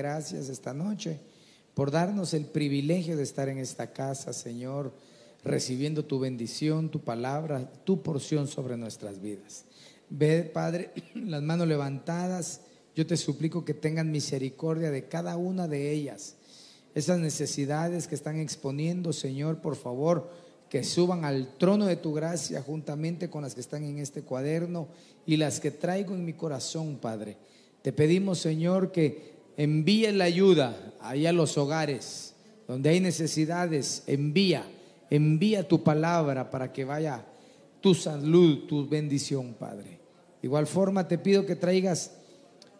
Gracias esta noche por darnos el privilegio de estar en esta casa, Señor, recibiendo tu bendición, tu palabra, tu porción sobre nuestras vidas. Ve, Padre, las manos levantadas, yo te suplico que tengan misericordia de cada una de ellas. Esas necesidades que están exponiendo, Señor, por favor, que suban al trono de tu gracia juntamente con las que están en este cuaderno y las que traigo en mi corazón, Padre. Te pedimos, Señor, que envíe la ayuda ahí a los hogares donde hay necesidades. Envía, envía tu palabra para que vaya tu salud, tu bendición, Padre. De igual forma, te pido que traigas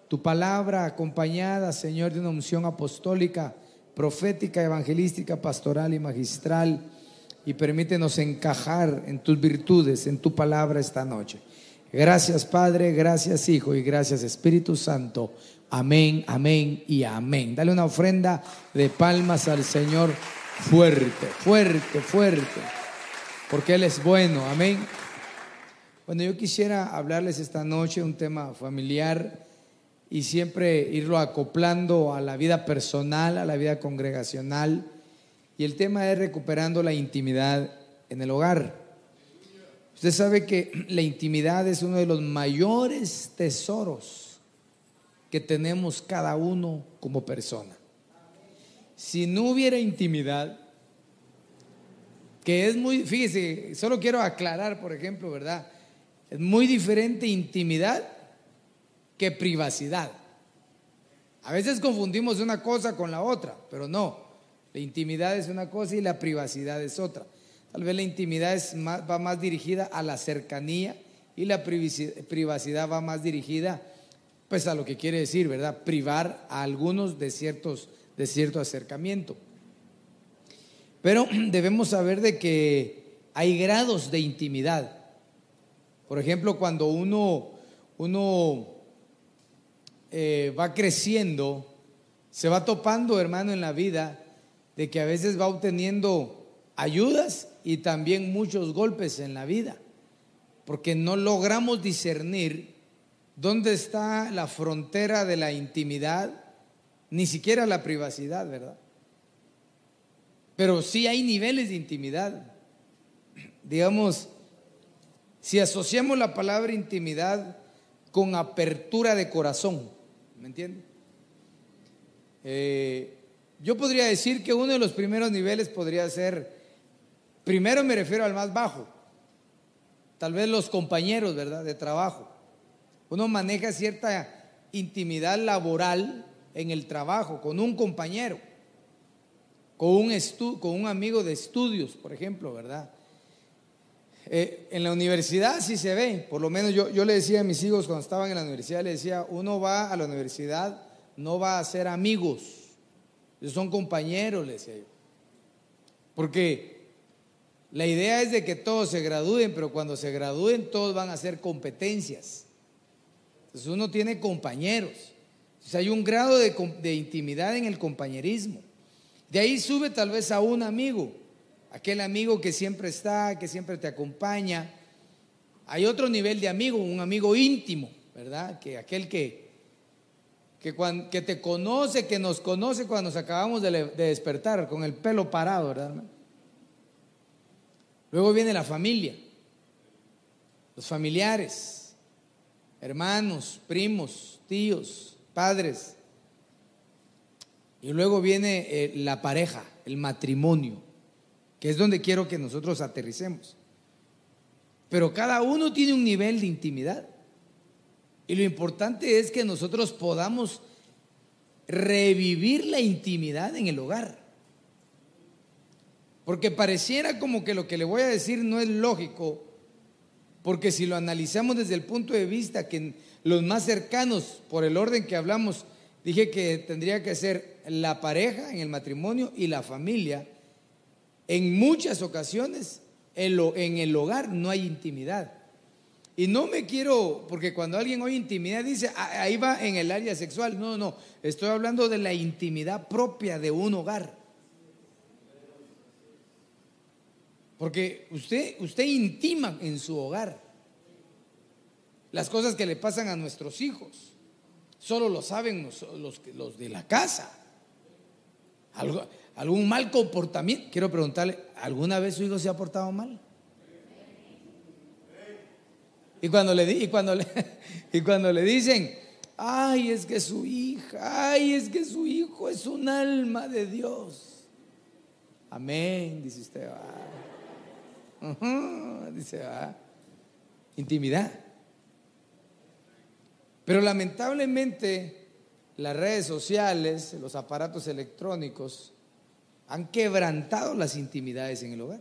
tu palabra acompañada, Señor, de una unción apostólica, profética, evangelística, pastoral y magistral. Y permítenos encajar en tus virtudes, en tu palabra esta noche. Gracias Padre, gracias Hijo y gracias Espíritu Santo. Amén, amén y amén. Dale una ofrenda de palmas al Señor fuerte, fuerte, fuerte, porque Él es bueno. Amén. Bueno, yo quisiera hablarles esta noche un tema familiar y siempre irlo acoplando a la vida personal, a la vida congregacional. Y el tema es recuperando la intimidad en el hogar. Usted sabe que la intimidad es uno de los mayores tesoros que tenemos cada uno como persona. Si no hubiera intimidad, que es muy, fíjese, solo quiero aclarar, por ejemplo, ¿verdad? Es muy diferente intimidad que privacidad. A veces confundimos una cosa con la otra, pero no. La intimidad es una cosa y la privacidad es otra. Tal vez la intimidad va más dirigida a la cercanía y la privacidad va más dirigida pues a lo que quiere decir, ¿verdad? Privar a algunos de, ciertos, de cierto acercamiento. Pero debemos saber de que hay grados de intimidad. Por ejemplo, cuando uno, uno eh, va creciendo, se va topando, hermano, en la vida, de que a veces va obteniendo ayudas y también muchos golpes en la vida, porque no logramos discernir dónde está la frontera de la intimidad, ni siquiera la privacidad, ¿verdad? Pero sí hay niveles de intimidad. Digamos, si asociamos la palabra intimidad con apertura de corazón, ¿me entiende? Eh, yo podría decir que uno de los primeros niveles podría ser Primero me refiero al más bajo, tal vez los compañeros, ¿verdad?, de trabajo. Uno maneja cierta intimidad laboral en el trabajo con un compañero, con un, con un amigo de estudios, por ejemplo, ¿verdad? Eh, en la universidad sí se ve, por lo menos yo, yo le decía a mis hijos cuando estaban en la universidad, le decía, uno va a la universidad, no va a ser amigos, son compañeros, le decía yo. Porque la idea es de que todos se gradúen, pero cuando se gradúen todos van a hacer competencias. Entonces uno tiene compañeros. Entonces hay un grado de, intimidad en el compañerismo. De ahí sube tal vez a un amigo, aquel amigo que siempre está, que siempre te acompaña. Hay otro nivel de amigo, un amigo íntimo, ¿verdad? Que aquel que, que, te conoce, que nos conoce cuando nos acabamos de, de despertar con el pelo parado, ¿verdad? Luego viene la familia, los familiares, hermanos, primos, tíos, padres. Y luego viene eh, la pareja, el matrimonio, que es donde quiero que nosotros aterricemos. Pero cada uno tiene un nivel de intimidad. Y lo importante es que nosotros podamos revivir la intimidad en el hogar. Porque pareciera como que lo que le voy a decir no es lógico, porque si lo analizamos desde el punto de vista que los más cercanos, por el orden que hablamos, dije que tendría que ser la pareja en el matrimonio y la familia, en muchas ocasiones en el hogar no hay intimidad. Y no me quiero, porque cuando alguien oye intimidad dice, ah, ahí va en el área sexual. No, no, estoy hablando de la intimidad propia de un hogar. Porque usted, usted intima en su hogar las cosas que le pasan a nuestros hijos. Solo lo saben los, los, de la casa. algún mal comportamiento. Quiero preguntarle, ¿alguna vez su hijo se ha portado mal? Y cuando le, y cuando le, y cuando le dicen, ay, es que su hija, ay, es que su hijo es un alma de Dios. Amén, dice usted. Dice, intimidad. Pero lamentablemente las redes sociales, los aparatos electrónicos han quebrantado las intimidades en el hogar.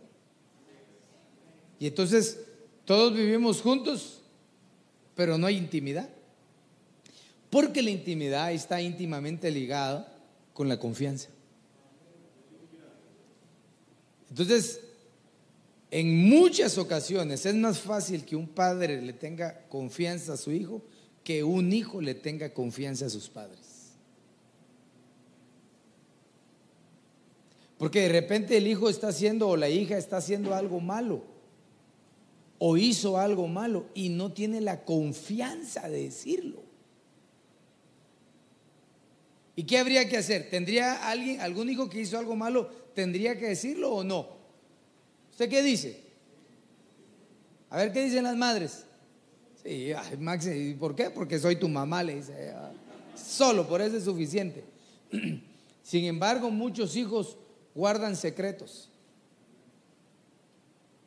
Y entonces todos vivimos juntos, pero no hay intimidad. Porque la intimidad está íntimamente ligada con la confianza. Entonces, en muchas ocasiones es más fácil que un padre le tenga confianza a su hijo que un hijo le tenga confianza a sus padres. Porque de repente el hijo está haciendo o la hija está haciendo algo malo o hizo algo malo y no tiene la confianza de decirlo. ¿Y qué habría que hacer? ¿Tendría alguien, algún hijo que hizo algo malo, tendría que decirlo o no? ¿Usted qué dice? A ver qué dicen las madres. Sí, Max, ¿y por qué? Porque soy tu mamá, le dice. Solo por eso es suficiente. Sin embargo, muchos hijos guardan secretos.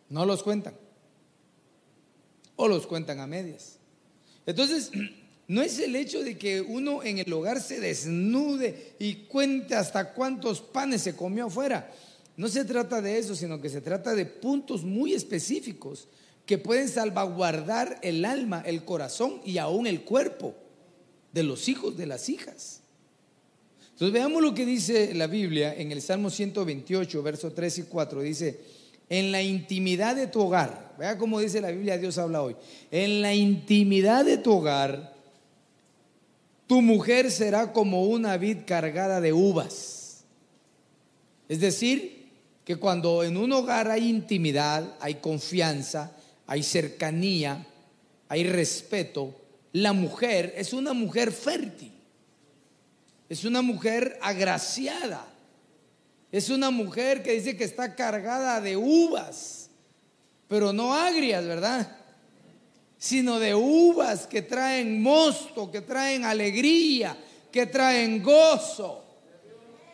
No los cuentan o los cuentan a medias. Entonces, no es el hecho de que uno en el hogar se desnude y cuente hasta cuántos panes se comió afuera. No se trata de eso, sino que se trata de puntos muy específicos que pueden salvaguardar el alma, el corazón y aún el cuerpo de los hijos, de las hijas. Entonces veamos lo que dice la Biblia en el Salmo 128, verso 3 y 4. Dice, en la intimidad de tu hogar, vea cómo dice la Biblia, Dios habla hoy, en la intimidad de tu hogar, tu mujer será como una vid cargada de uvas. Es decir, que cuando en un hogar hay intimidad, hay confianza, hay cercanía, hay respeto, la mujer es una mujer fértil, es una mujer agraciada, es una mujer que dice que está cargada de uvas, pero no agrias, ¿verdad? Sino de uvas que traen mosto, que traen alegría, que traen gozo.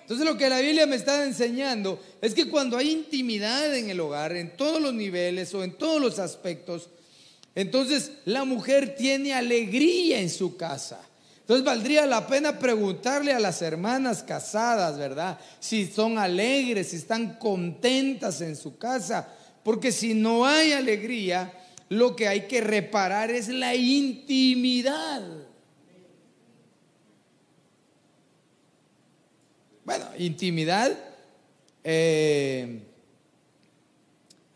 Entonces lo que la Biblia me está enseñando es que cuando hay intimidad en el hogar, en todos los niveles o en todos los aspectos, entonces la mujer tiene alegría en su casa. Entonces valdría la pena preguntarle a las hermanas casadas, ¿verdad? Si son alegres, si están contentas en su casa. Porque si no hay alegría, lo que hay que reparar es la intimidad. Bueno, intimidad eh,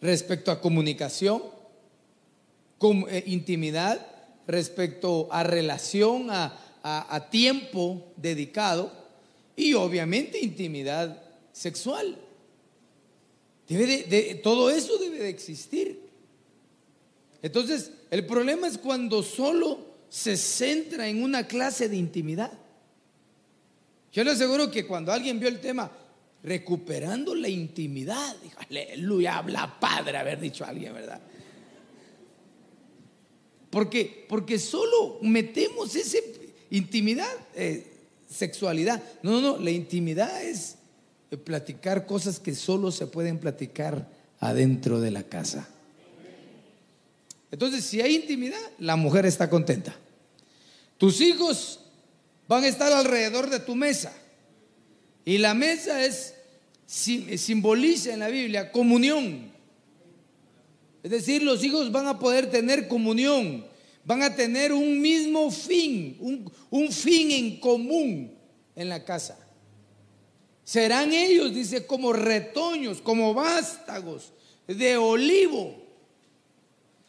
respecto a comunicación, eh, intimidad respecto a relación, a, tiempo dedicado y obviamente intimidad sexual. Todo eso debe de existir. Entonces, el problema es cuando solo se centra en una clase de intimidad. Yo le aseguro que cuando alguien vio el tema, recuperando la intimidad, dijo, aleluya, habla padre haber dicho a alguien, ¿verdad? Porque, porque solo metemos ese Intimidad, eh, sexualidad. No, no, no, la intimidad es eh, platicar cosas que solo se pueden platicar adentro de la casa. Entonces, si hay intimidad, la mujer está contenta. Tus hijos van a estar alrededor de tu mesa. Y la mesa es simboliza en la Biblia comunión. Es decir, los hijos van a poder tener comunión, van a tener un mismo fin, un, un fin en común en la casa. Serán ellos, dice, como retoños, como vástagos de olivo.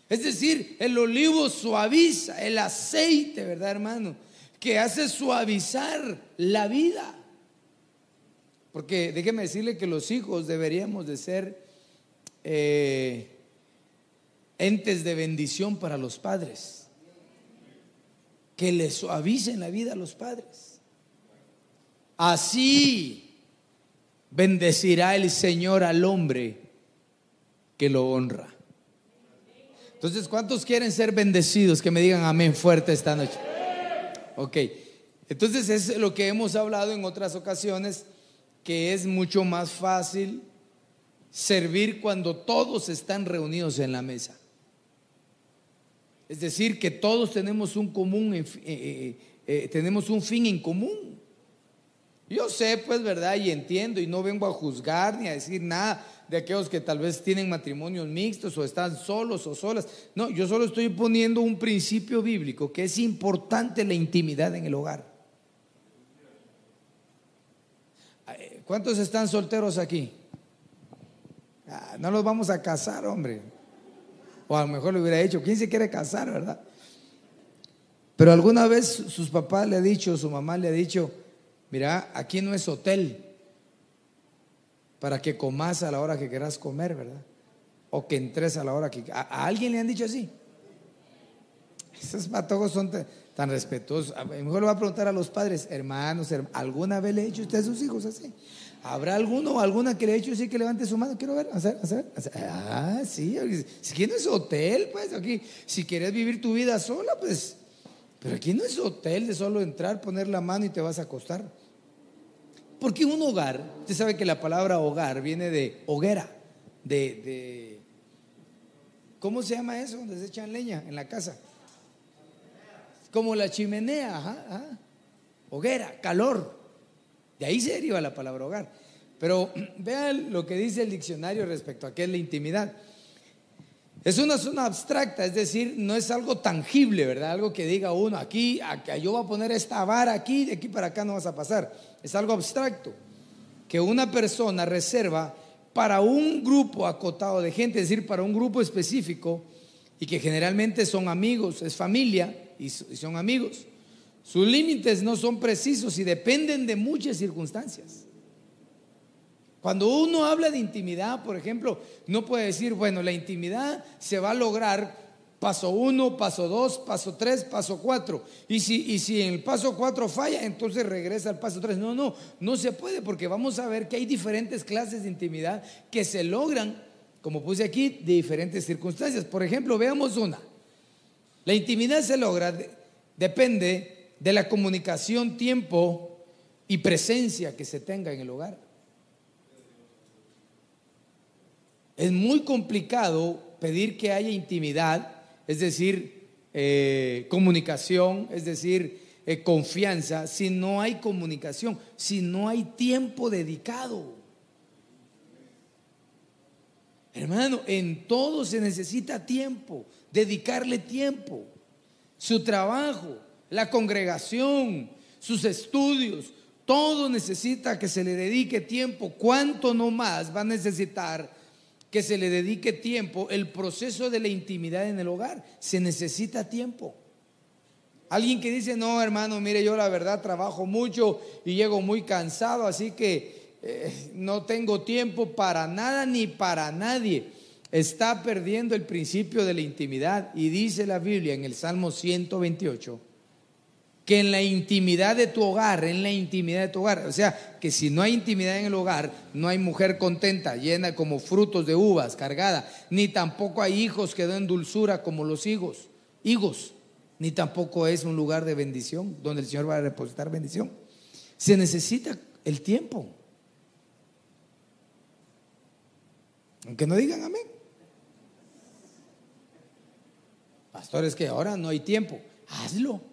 Es decir, el olivo suaviza, el aceite, ¿verdad, hermano? Que hace suavizar la vida. Porque déjeme decirle que los hijos deberíamos de ser eh, entes de bendición para los padres. Que le suavicen la vida a los padres. Así bendecirá el Señor al hombre que lo honra. Entonces, ¿cuántos quieren ser bendecidos? Que me digan amén fuerte esta noche. Ok, entonces es lo que hemos hablado en otras ocasiones que es mucho más fácil servir cuando todos están reunidos en la mesa. Es decir, que todos tenemos un común, eh, eh, eh, tenemos un fin en común. Yo sé, pues, verdad, y entiendo, y no vengo a juzgar ni a decir nada de aquellos que tal vez tienen matrimonios mixtos o están solos o solas. No, yo solo estoy poniendo un principio bíblico que es importante la intimidad en el hogar. ¿Cuántos están solteros aquí? Ah, no los vamos a casar, hombre. O a lo mejor le hubiera dicho, ¿quién se quiere casar, verdad? Pero alguna vez sus papás le ha dicho, su mamá le ha dicho, mira, aquí no es hotel para que comas a la hora que quieras comer, ¿verdad? O que entres a la hora que... ¿A, alguien le han dicho así? Esos patojos son tan respetuosos. A mejor le va a preguntar a los padres, hermanos, ¿alguna vez le ha dicho usted a sus hijos así? ¿Habrá alguno o alguna que le ha dicho así que levante su mano? Quiero ver, hacer, hacer, Ah, sí, si aquí no es hotel, pues aquí, si quieres vivir tu vida sola, pues, pero aquí no es hotel de solo entrar, poner la mano y te vas a acostar. Porque un hogar, usted sabe que la palabra hogar viene de hoguera, de, ¿cómo se llama eso? Donde se echan leña en la casa. Como la chimenea, hoguera, calor. De ahí se deriva la palabra hogar. Pero vean lo que dice el diccionario respecto a qué es la intimidad. Es una zona abstracta, es decir, no es algo tangible, ¿verdad? Algo que diga uno, aquí, aquí, yo voy a poner esta vara aquí, de aquí para acá no vas a pasar. Es algo abstracto, que una persona reserva para un grupo acotado de gente, es decir, para un grupo específico, y que generalmente son amigos, es familia y son amigos. Sus límites no son precisos y dependen de muchas circunstancias. Cuando uno habla de intimidad, por ejemplo, no puede decir, bueno, la intimidad se va a lograr paso uno, paso dos, paso tres, paso cuatro. Y si, y si en el paso cuatro falla, entonces regresa al paso tres. No, no, no se puede porque vamos a ver que hay diferentes clases de intimidad que se logran, como puse aquí, de diferentes circunstancias. Por ejemplo, veamos una. La intimidad se logra, depende de la comunicación, tiempo y presencia que se tenga en el hogar. Es muy complicado pedir que haya intimidad, es decir, eh, comunicación, es decir, eh, confianza, si no hay comunicación, si no hay tiempo dedicado. Hermano, en todo se necesita tiempo, dedicarle tiempo. Su trabajo, la congregación, sus estudios, todo necesita que se le dedique tiempo. ¿Cuánto no más va a necesitar que se le dedique tiempo, el proceso de la intimidad en el hogar. Se necesita tiempo. Alguien que dice, no, hermano, mire, yo la verdad trabajo mucho y llego muy cansado, así que eh, no tengo tiempo para nada ni para nadie. Está perdiendo el principio de la intimidad y dice la Biblia en el Salmo 128 que en la intimidad de tu hogar, en la intimidad de tu hogar, o sea, que si no hay intimidad en el hogar, no hay mujer contenta, llena como frutos de uvas, cargada, ni tampoco hay hijos que den dulzura como los higos, higos, ni tampoco es un lugar de bendición donde el Señor va a depositar bendición. Se necesita el tiempo. Aunque no digan amén. Pastores, que ahora no hay tiempo. Hazlo.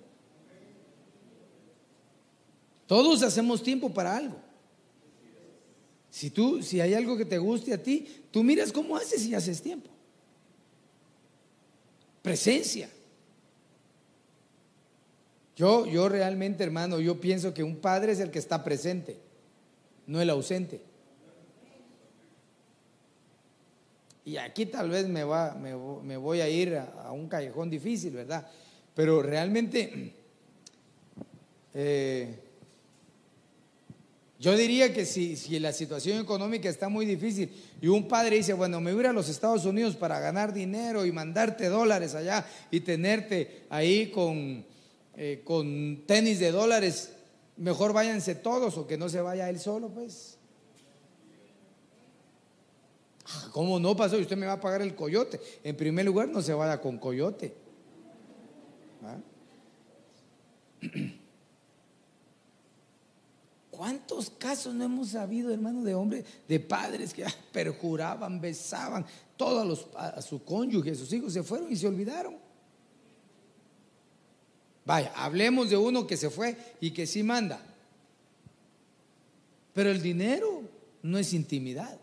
Todos hacemos tiempo para algo. Si tú, si hay algo que te guste a ti, tú miras cómo haces y haces tiempo. Presencia. Yo, yo realmente, hermano, yo pienso que un padre es el que está presente, no el ausente. Y aquí tal vez me, va, me, voy a ir a, un callejón difícil, ¿verdad? Pero realmente, eh, yo diría que si, si, la situación económica está muy difícil y un padre dice, bueno, me voy a los Estados Unidos para ganar dinero y mandarte dólares allá y tenerte ahí con, eh, con tenis de dólares, mejor váyanse todos o que no se vaya él solo, pues. ¿Cómo no pasó? Usted me va a pagar el coyote. En primer lugar, no se vaya con coyote. ¿Ah? ¿Cuántos casos no hemos sabido, hermano, de hombres, de padres que perjuraban, besaban todos a su cónyuge, a sus hijos se fueron y se olvidaron? Vaya, hablemos de uno que se fue y que sí manda. Pero el dinero no es intimidad.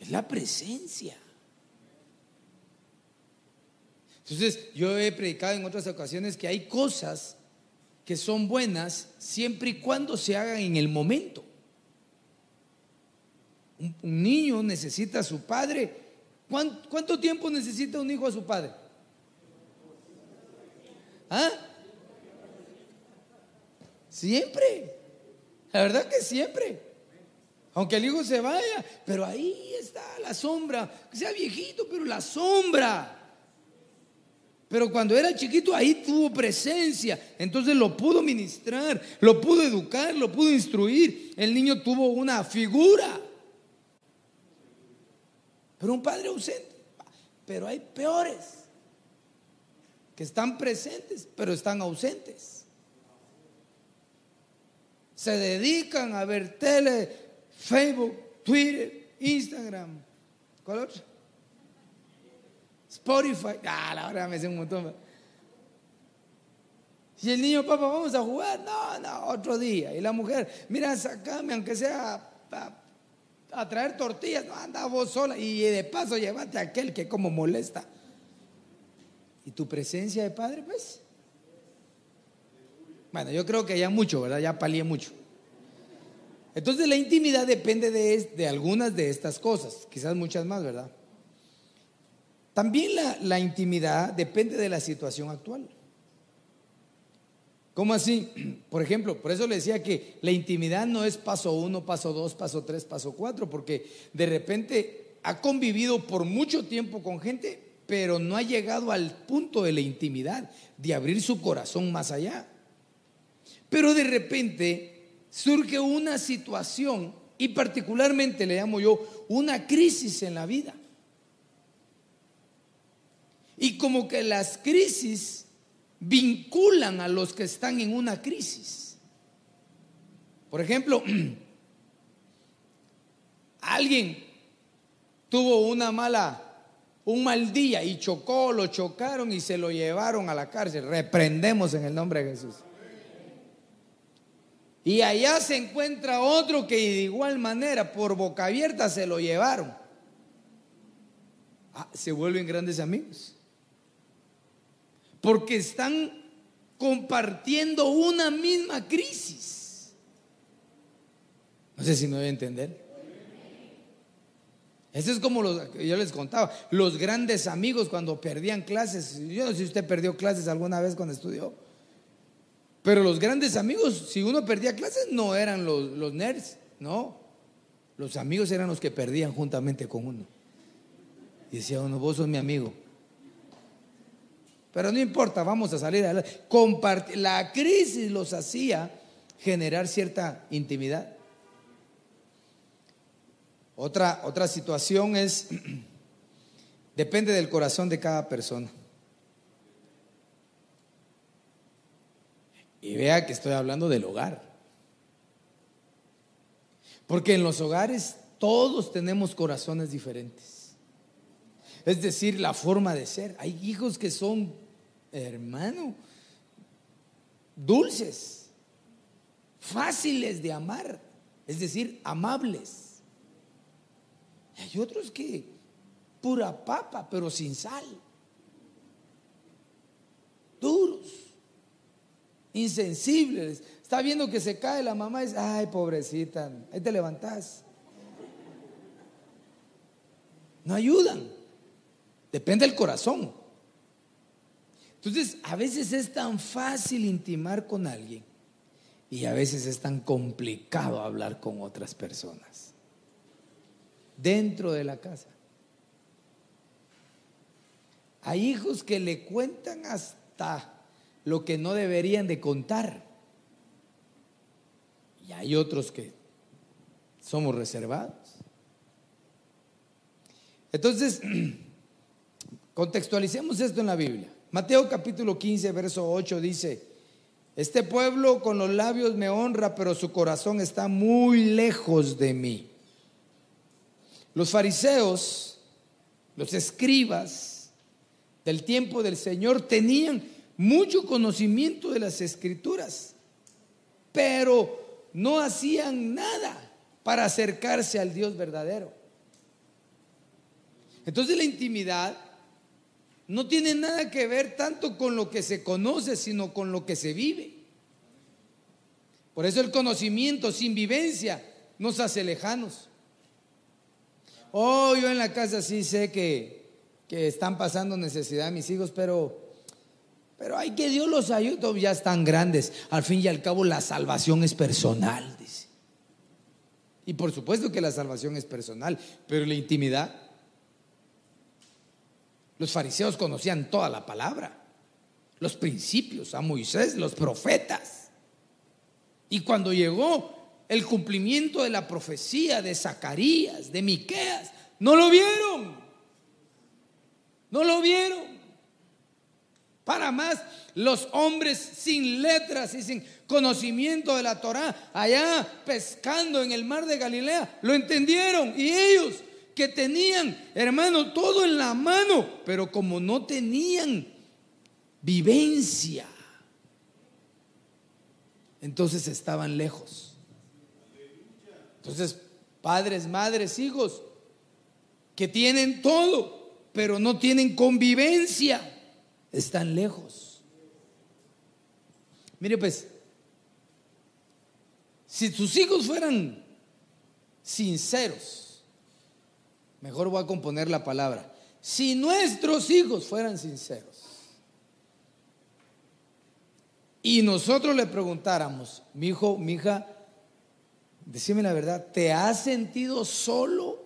Es la presencia. Entonces, yo he predicado en otras ocasiones que hay cosas que son buenas siempre y cuando se hagan en el momento. Un, niño necesita a su padre. ¿Cuánto, tiempo necesita un hijo a su padre? ¿Ah? Siempre. La verdad que siempre. Aunque el hijo se vaya, pero ahí está la sombra, que sea viejito, pero la sombra. Pero cuando era chiquito ahí tuvo presencia, entonces lo pudo ministrar, lo pudo educar, lo pudo instruir. El niño tuvo una figura. Pero un padre ausente, pero hay peores que están presentes, pero están ausentes. Se dedican a ver tele, Facebook, Twitter, Instagram. ¿Cuál otro? Spotify. Ah, la verdad me hace un montón. Y el niño, papá, vamos a jugar. No, no, otro día. Y la mujer, mira, sacame, aunque sea a, traer tortillas. No, anda vos sola. Y de paso, llévate a aquel que como molesta. ¿Y tu presencia de padre, pues? Bueno, yo creo que ya mucho, ¿verdad? Ya palié mucho. Entonces la intimidad depende de, algunas de estas cosas, quizás muchas más, ¿verdad? También la, intimidad depende de la situación actual. ¿Cómo así? Por ejemplo, por eso le decía que la intimidad no es paso uno, paso dos, paso tres, paso cuatro, porque de repente ha convivido por mucho tiempo con gente, pero no ha llegado al punto de la intimidad, de abrir su corazón más allá. Pero de repente surge una situación y particularmente le llamo yo una crisis en la vida. Y como que las crisis vinculan a los que están en una crisis. Por ejemplo, alguien tuvo una mala, un mal día y chocó, lo chocaron y se lo llevaron a la cárcel. Reprendemos en el nombre de Jesús. Y allá se encuentra otro que de igual manera, por boca abierta, se lo llevaron. Ah, se vuelven grandes amigos. Porque están compartiendo una misma crisis. No sé si me voy a entender. Eso es como los, yo les contaba, los grandes amigos cuando perdían clases. Yo no sé si usted perdió clases alguna vez cuando estudió. Pero los grandes amigos, si uno perdía clases, no eran los, nerds, no. Los amigos eran los que perdían juntamente con uno. Y decía uno, vos sos mi amigo. Pero no importa, vamos a salir adelante. La crisis los hacía generar cierta intimidad. Otra, otra situación es, depende del corazón de cada persona. Y vea que estoy hablando del hogar. Porque en los hogares todos tenemos corazones diferentes. Es decir, la forma de ser. Hay hijos que son, hermano, dulces, fáciles de amar. es decir, amables. Hay otros que pura papa, pero sin sal. Duros, insensibles. Está viendo que se cae la mamá y dice, ay, pobrecita, ahí te levantás. No ayudan. Depende del corazón. Entonces, a veces es tan fácil intimar con alguien y a veces es tan complicado hablar con otras personas. Dentro de la casa. Hay hijos que le cuentan hasta lo que no deberían de contar. Y hay otros que somos reservados. Entonces, contextualicemos esto en la Biblia. Mateo capítulo 15, verso 8 dice, este pueblo con los labios me honra, pero su corazón está muy lejos de mí. Los fariseos, los escribas del tiempo del Señor tenían mucho conocimiento de las escrituras, pero no hacían nada para acercarse al Dios verdadero. Entonces la intimidad no tiene nada que ver tanto con lo que se conoce, sino con lo que se vive. Por eso el conocimiento sin vivencia nos hace lejanos. Oh, yo en la casa sí sé que, que están pasando necesidad mis hijos, pero, pero hay que Dios los ayude, ya están grandes. Al fin y al cabo la salvación es personal, dice. Y por supuesto que la salvación es personal, pero la intimidad los fariseos conocían toda la palabra, los principios, a Moisés, los profetas. Y cuando llegó el cumplimiento de la profecía de Zacarías, de Miqueas, no lo vieron. No lo vieron. Para más, los hombres sin letras y sin conocimiento de la Torá, allá pescando en el mar de Galilea, lo entendieron y ellos que tenían, hermano, todo en la mano, pero como no tenían vivencia, entonces estaban lejos. Entonces, padres, madres, hijos, que tienen todo, pero no tienen convivencia, están lejos. Mire pues, si tus hijos fueran sinceros, Mejor voy a componer la palabra. Si nuestros hijos fueran sinceros y nosotros le preguntáramos, mi hijo, mi hija, decime la verdad, ¿te has sentido solo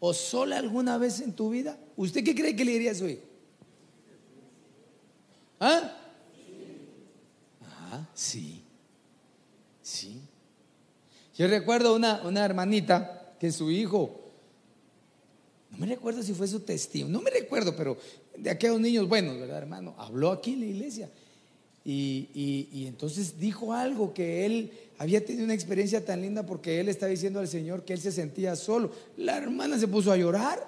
o sola alguna vez en tu vida? ¿Usted qué cree que le diría a su hijo? ¿Ah? Ah, sí. Sí. Yo recuerdo una, una hermanita que su hijo no me recuerdo si fue su testigo, no me recuerdo, pero de aquellos niños buenos, ¿verdad, hermano? Habló aquí en la iglesia. Y, y, entonces dijo algo que él había tenido una experiencia tan linda porque él estaba diciendo al Señor que él se sentía solo. La hermana se puso a llorar.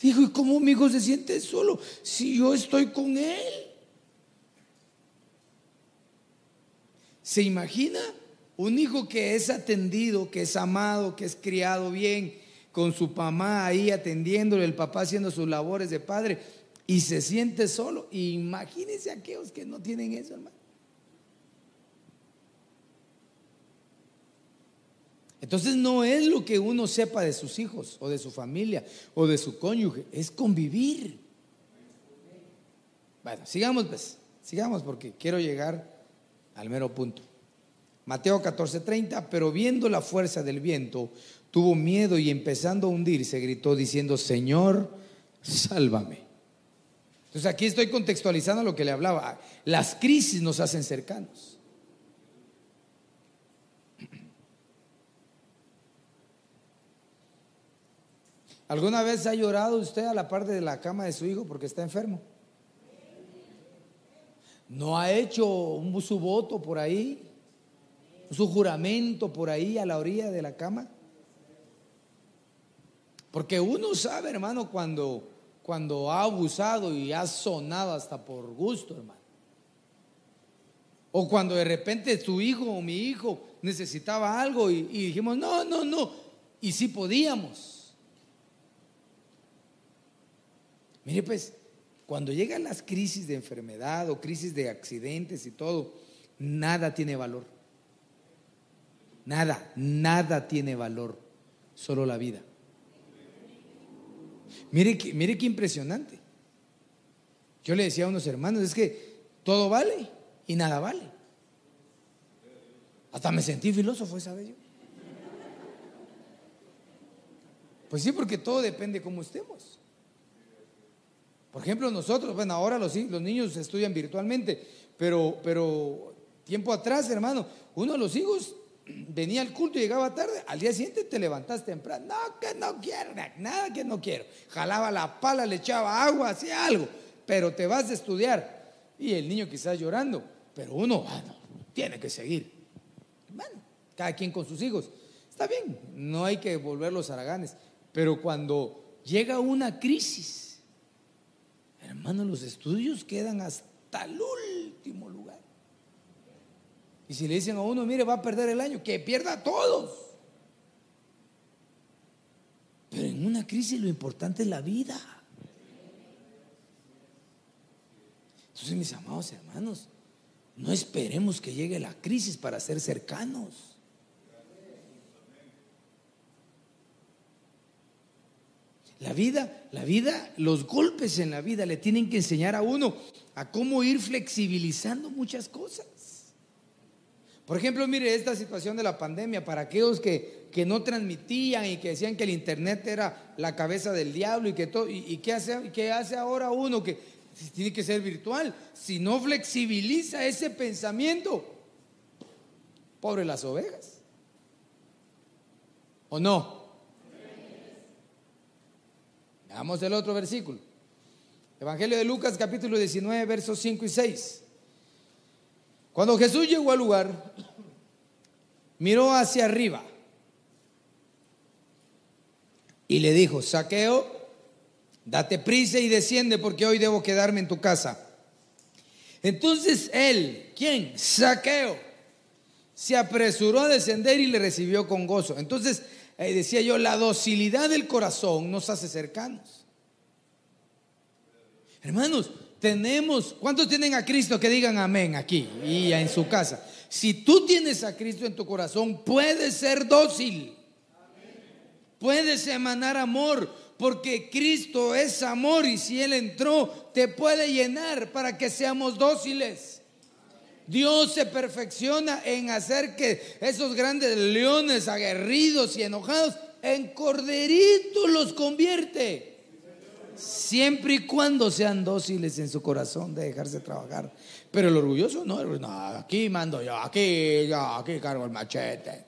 Dijo, ¿y cómo mi hijo se siente solo si yo estoy con él? ¿Se imagina un hijo que es atendido, que es amado, que es criado bien, con su mamá ahí atendiéndole, el papá haciendo sus labores de padre y se siente solo. Imagínense aquellos que no tienen eso, hermano. Entonces no es lo que uno sepa de sus hijos o de su familia o de su cónyuge, es convivir. Bueno, sigamos pues, sigamos porque quiero llegar al mero punto. Mateo 14:30, pero viendo la fuerza del viento, tuvo miedo y empezando a hundirse, gritó diciendo, Señor, sálvame. Entonces aquí estoy contextualizando lo que le hablaba. Las crisis nos hacen cercanos. ¿Alguna vez ha llorado usted a la parte de la cama de su hijo porque está enfermo? ¿No ha hecho su voto por ahí? ¿Su juramento por ahí a la orilla de la cama? Porque uno sabe, hermano, cuando, cuando ha abusado y ha sonado hasta por gusto, hermano. O cuando de repente tu hijo o mi hijo necesitaba algo y, y dijimos, no, no, no. Y sí podíamos. Mire pues, cuando llegan las crisis de enfermedad o crisis de accidentes y todo, nada tiene valor. Nada, nada tiene valor, solo la vida. Mire, mire qué impresionante. Yo le decía a unos hermanos, es que todo vale y nada vale. Hasta me sentí filósofo esa vez yo. Pues sí, porque todo depende cómo estemos. Por ejemplo, nosotros, bueno, ahora los, los niños estudian virtualmente, pero, pero tiempo atrás, hermano, uno de los hijos venía al culto y llegaba tarde, al día siguiente te levantaste temprano. No, que no quiero, nada que no quiero. Jalaba la pala, le echaba agua, hacía algo, pero te vas a estudiar. Y el niño quizás llorando, pero uno, bueno, tiene que seguir. Cada quien con sus hijos. Está bien, no hay que volverlos haraganes, pero cuando llega una crisis, Hermano, los estudios quedan hasta el último lugar. Y si le dicen a uno, mire, va a perder el año, que pierda a todos. Pero en una crisis lo importante es la vida. Entonces, mis amados hermanos, no esperemos que llegue la crisis para ser cercanos. La vida, la vida, los golpes en la vida le tienen que enseñar a uno a cómo ir flexibilizando muchas cosas. Por ejemplo, mire esta situación de la pandemia, para aquellos que, que no transmitían y que decían que el Internet era la cabeza del diablo y que todo, y, qué, hace, qué hace ahora uno que tiene que ser virtual, si no flexibiliza ese pensamiento, pobre las ovejas. ¿O no? Veamos el otro versículo. Evangelio de Lucas capítulo 19 versos 5 y 6. Cuando Jesús llegó al lugar, miró hacia arriba y le dijo, saqueo, date prisa y desciende porque hoy debo quedarme en tu casa. Entonces él, ¿quién? Saqueo, se apresuró a descender y le recibió con gozo. Entonces eh, decía yo, la docilidad del corazón nos hace cercanos. Hermanos, tenemos, ¿cuántos tienen a Cristo que digan amén aquí y en su casa? Si tú tienes a Cristo en tu corazón, puedes ser dócil. Puedes emanar amor, porque Cristo es amor y si Él entró, te puede llenar para que seamos dóciles. Dios se perfecciona en hacer que esos grandes leones aguerridos y enojados en corderitos los convierte. Siempre y cuando sean dóciles en su corazón de dejarse trabajar. Pero el orgulloso no, aquí mando yo, aquí, yo, aquí cargo el machete.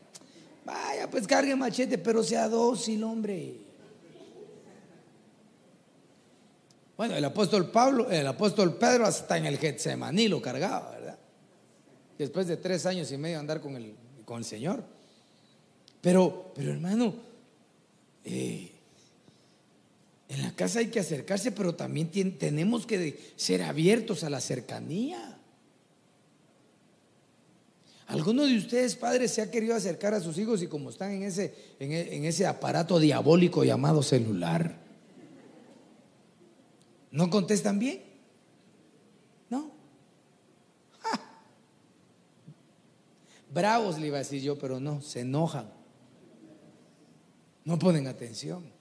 Vaya, pues cargue el machete, pero sea dócil, hombre. Bueno, el apóstol Pablo, el apóstol Pedro hasta en el Getsemaní lo cargaba después de tres años y medio andar con el, con el Señor. Pero, pero hermano, eh, en la casa hay que acercarse, pero también tenemos que ser abiertos a la cercanía. ¿Alguno de ustedes, padres, se ha querido acercar a sus hijos y como están en ese, en e, ese aparato diabólico llamado celular, no contestan bien? Bravos le iba a decir yo, pero no, se enojan. No ponen atención.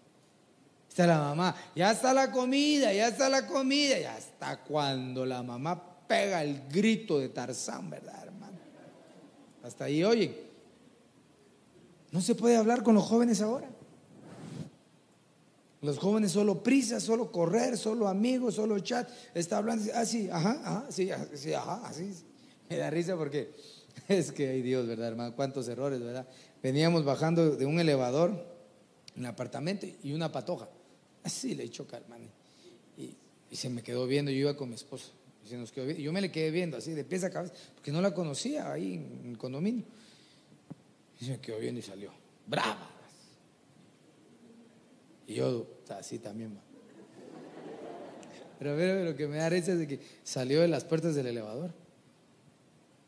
Está la mamá, ya está la comida, ya está la comida, ya está cuando la mamá pega el grito de Tarzán, ¿verdad, hermano? Hasta ahí, oye, no se puede hablar con los jóvenes ahora. Los jóvenes solo prisa, solo correr, solo amigos, solo chat. Está hablando así, ah, ajá, ajá, sí, sí, ajá, así. Me da risa porque Es que hay Dios, ¿verdad, hermano? Cuántos errores, ¿verdad? Veníamos bajando de un elevador en el apartamento y una patoja. Así le choca, hermano. Y, y se me quedó viendo, yo iba con mi esposo. Y se nos quedó viendo. Yo me le quedé viendo así, de pies a cabeza, porque no la conocía ahí en el condominio. Y se me quedó viendo y salió. ¡Brava! Y yo así también. Pero, pero lo que me da risa es de que salió de las puertas del elevador.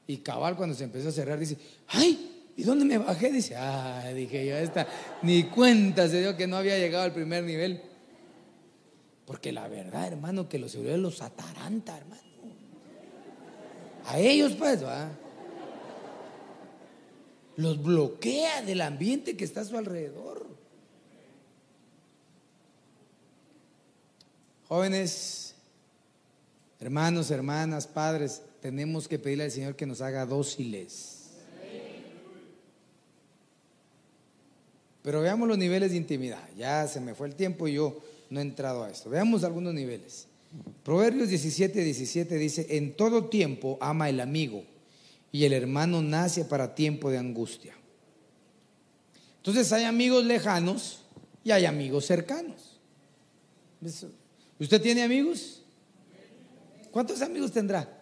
Y cabal cuando se empezó a cerrar dice, ay, ¿Y dónde me bajé? Dice, ah, dije yo, esta, ni cuenta se dio que no había llegado al primer nivel. Porque la verdad, hermano, que los celulares los ataranta, hermano. A ellos, pues, va. Los bloquea del ambiente que está a su alrededor. Jóvenes, hermanos, hermanas, padres, tenemos que pedirle al Señor que nos haga dóciles Pero veamos los niveles de intimidad. Ya se me fue el tiempo y yo no he entrado a esto. Veamos algunos niveles. Proverbios 17, 17 dice, en todo tiempo ama el amigo y el hermano nace para tiempo de angustia. Entonces hay amigos lejanos y hay amigos cercanos. ¿Usted tiene amigos? ¿Cuántos amigos tendrá?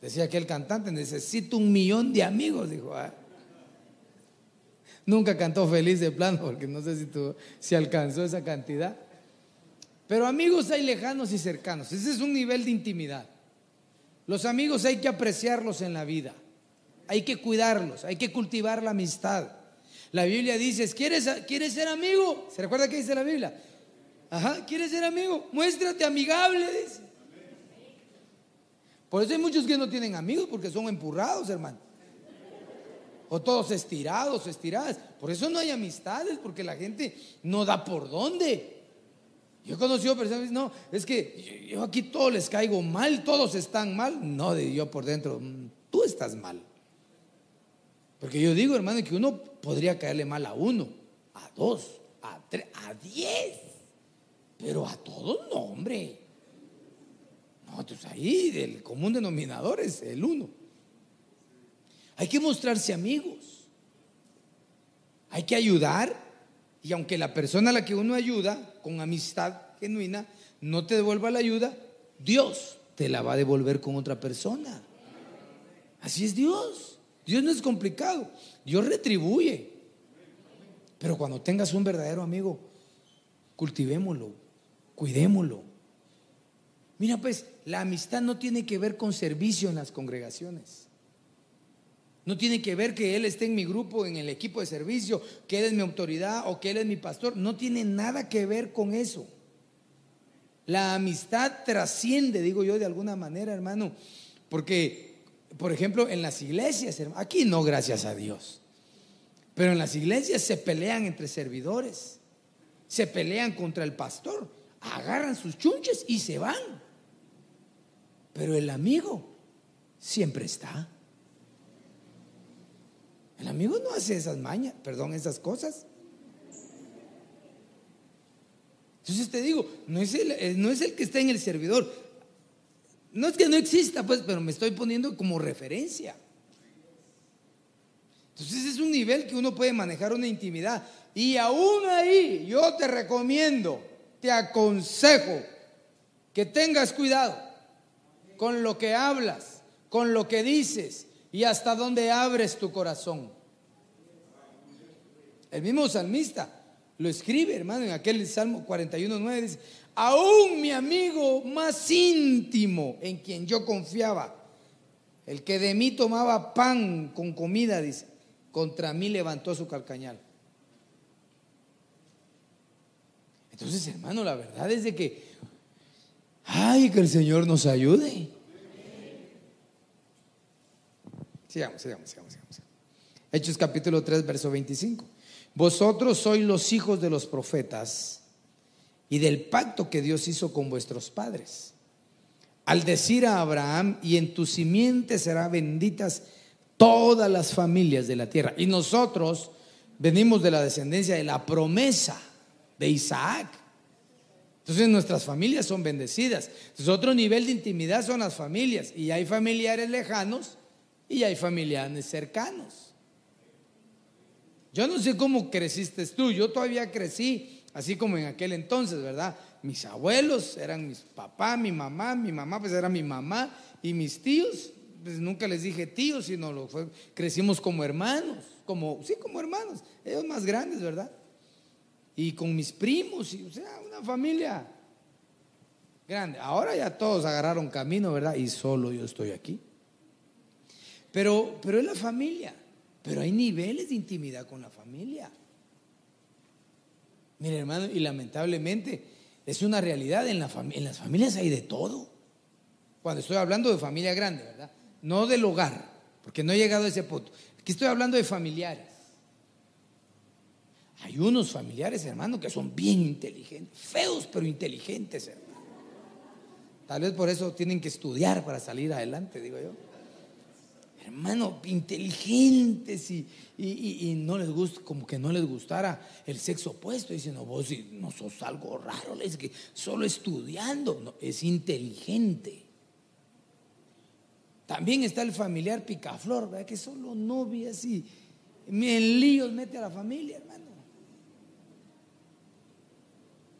Decía aquel cantante, necesito un millón de amigos, dijo. Ah. Nunca cantó feliz de plano, porque no sé si, si alcanzó esa cantidad. Pero amigos hay lejanos y cercanos. Ese es un nivel de intimidad. Los amigos hay que apreciarlos en la vida. Hay que cuidarlos, hay que cultivar la amistad. La Biblia dice, ¿quieres, ¿quieres ser amigo? ¿Se recuerda qué dice la Biblia? Ajá, ¿quieres ser amigo? Muéstrate amigable. Por eso hay muchos que no tienen amigos porque son empurrados, hermano. O todos estirados, estiradas. Por eso no hay amistades, porque la gente no da por dónde. Yo he conocido personas que dicen, no, es que yo aquí todos les caigo mal, todos están mal. No, yo por dentro, mm, tú estás mal. Porque yo digo, hermano, que uno podría caerle mal a uno, a dos, a tres, a diez. Pero a todos no, hombre. No, entonces ahí el común denominador es el uno. Hay que mostrarse amigos. Hay que ayudar. Y aunque la persona a la que uno ayuda, con amistad genuina, no te devuelva la ayuda, Dios te la va a devolver con otra persona. Así es Dios. Dios no es complicado. Dios retribuye. Pero cuando tengas un verdadero amigo, cultivémoslo, cuidémoslo. Mira, pues la amistad no tiene que ver con servicio en las congregaciones. No tiene que ver que Él esté en mi grupo, en el equipo de servicio, que Él es mi autoridad o que Él es mi pastor. No tiene nada que ver con eso. La amistad trasciende, digo yo de alguna manera, hermano, porque, por ejemplo, en las iglesias, aquí no, gracias a Dios, pero en las iglesias se pelean entre servidores, se pelean contra el pastor, agarran sus chunches y se van. Pero el amigo siempre está. El amigo no hace esas mañas, perdón, esas cosas. Entonces te digo, no es, el, eh, no es el que está en el servidor. No es que no exista, pues, pero me estoy poniendo como referencia. Entonces es un nivel que uno puede manejar una intimidad. Y aún ahí yo te recomiendo, te aconsejo que tengas cuidado con lo que hablas, con lo que dices y hasta dónde abres tu corazón. El mismo salmista lo escribe, hermano, en aquel Salmo 41.9 dice, aún mi amigo más íntimo en quien yo confiaba, el que de mí tomaba pan con comida, dice, contra mí levantó su calcañal. Entonces, hermano, la verdad es de que Ay, que el Señor nos ayude. Sigamos, sigamos, sigamos, sigamos. Hechos capítulo 3, verso 25. Vosotros sois los hijos de los profetas y del pacto que Dios hizo con vuestros padres. Al decir a Abraham, y en tu simiente serán benditas todas las familias de la tierra. Y nosotros venimos de la descendencia de la promesa de Isaac. Entonces nuestras familias son bendecidas. Entonces otro nivel de intimidad son las familias. Y hay familiares lejanos y hay familiares cercanos. Yo no sé cómo creciste tú, yo todavía crecí así como en aquel entonces, ¿verdad? Mis abuelos eran mis papás, mi mamá, mi mamá pues era mi mamá y mis tíos, pues nunca les dije tíos, sino lo fue, crecimos como hermanos, como, sí, como hermanos, ellos más grandes, ¿verdad? y con mis primos, y, o sea, una familia grande. Ahora ya todos agarraron camino, ¿verdad? Y solo yo estoy aquí. Pero, pero es la familia. Pero hay niveles de intimidad con la familia. Mire, hermano, y lamentablemente es una realidad. En, la en las familias hay de todo. Cuando estoy hablando de familia grande, ¿verdad? No del hogar, porque no he llegado a ese punto. Aquí estoy hablando de familiares. Hay unos familiares, hermano, que son bien inteligentes, feos pero inteligentes, hermano. Tal vez por eso tienen que estudiar para salir adelante, digo yo. Hermano, inteligentes y, no les gusta, como que no les gustara el sexo opuesto. Dicen, no, vos no sos algo raro, es que solo estudiando, no, es inteligente. También está el familiar picaflor, ¿verdad? que solo novias y en líos mete a la familia, hermano.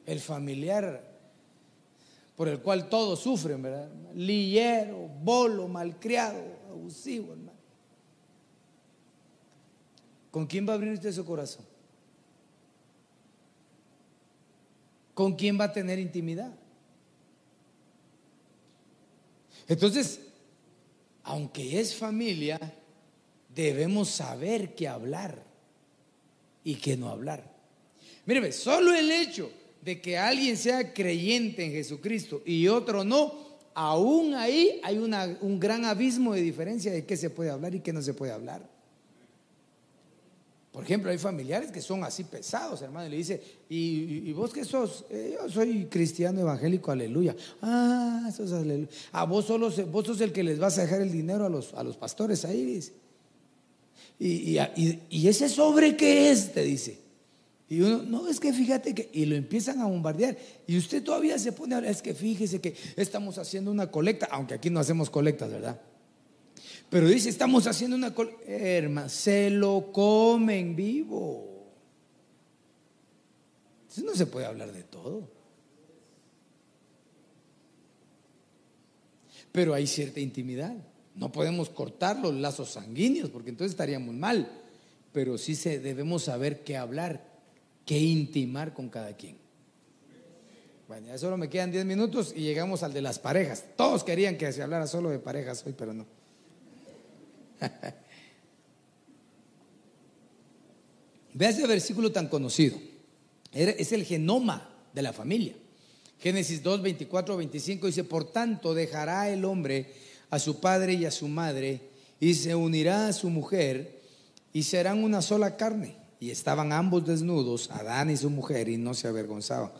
El familiar por el cual todos sufren, ¿verdad? Lillero, bolo, malcriado, ¿Con quién va a abrir usted su corazón? ¿Con quién va a tener intimidad? Entonces, aunque es familia, debemos saber qué hablar y qué no hablar. Mire, solo el hecho de que alguien sea creyente en Jesucristo y otro no, aún ahí hay un gran abismo de diferencia de qué se puede hablar y qué no se puede hablar. Por ejemplo, hay familiares que son así pesados, hermano, y le dice, ¿y, vos qué sos? Eh, yo soy cristiano evangélico, aleluya. Ah, sos aleluya. Ah, vos, solo, vos sos el que les vas a dejar el dinero a los, a los pastores ahí, Y, y, y ese sobre qué es, te dice. Y uno, no, es que fíjate que, y lo empiezan a bombardear. Y usted todavía se pone a es que fíjese que estamos haciendo una colecta, aunque aquí no hacemos colectas, ¿verdad? Pero dice, estamos haciendo una colecta, hermano, se lo comen vivo. Entonces no se puede hablar de todo. Pero hay cierta intimidad. No podemos cortar los lazos sanguíneos porque entonces estaríamos mal. Pero sí se, debemos saber qué hablar, que intimar con cada quien. Bueno, ya solo me quedan 10 minutos y llegamos al de las parejas. Todos querían que se hablara solo de parejas hoy, pero no. Vea ese versículo tan conocido. Es el genoma de la familia. Génesis 2, 24, 25 dice, por tanto dejará el hombre a su padre y a su madre y se unirá a su mujer y serán una sola carne y estaban ambos desnudos, Adán y su mujer, y no se avergonzaban.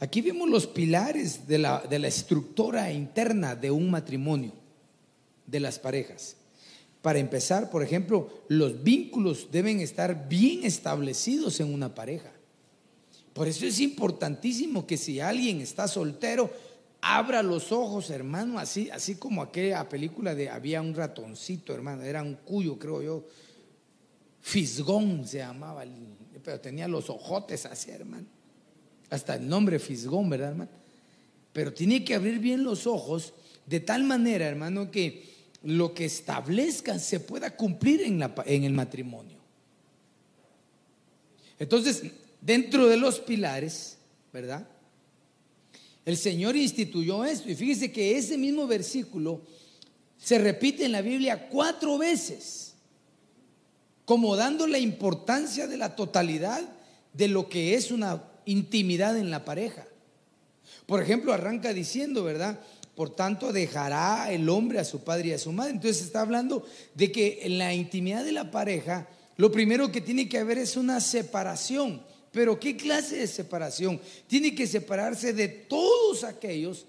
Aquí vemos los pilares de la, de la estructura interna de un matrimonio, de las parejas. Para empezar, por ejemplo, los vínculos deben estar bien establecidos en una pareja. Por eso es importantísimo que si alguien está soltero, abra los ojos, hermano, así, así como aquella película de había un ratoncito, hermano, era un cuyo, creo yo, Fisgón se llamaba, pero tenía los ojotes así, hermano. Hasta el nombre Fisgón, ¿verdad, hermano? Pero tiene que abrir bien los ojos de tal manera, hermano, que lo que establezca se pueda cumplir en, la, en el matrimonio. Entonces, dentro de los pilares, ¿verdad? El Señor instituyó esto. Y fíjese que ese mismo versículo se repite en la Biblia cuatro veces como dando la importancia de la totalidad de lo que es una intimidad en la pareja. Por ejemplo, arranca diciendo, ¿verdad? Por tanto, dejará el hombre a su padre y a su madre. Entonces está hablando de que en la intimidad de la pareja, lo primero que tiene que haber es una separación. Pero ¿qué clase de separación? Tiene que separarse de todos aquellos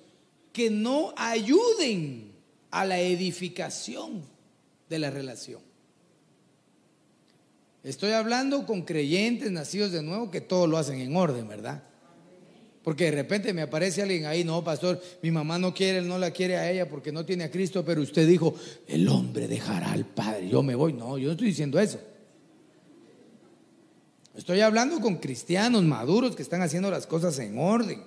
que no ayuden a la edificación de la relación. Estoy hablando con creyentes nacidos de nuevo que todo lo hacen en orden, ¿verdad? Porque de repente me aparece alguien ahí, no, pastor, mi mamá no quiere, no la quiere a ella porque no tiene a Cristo, pero usted dijo, el hombre dejará al Padre, yo me voy. No, yo no estoy diciendo eso. Estoy hablando con cristianos maduros que están haciendo las cosas en orden.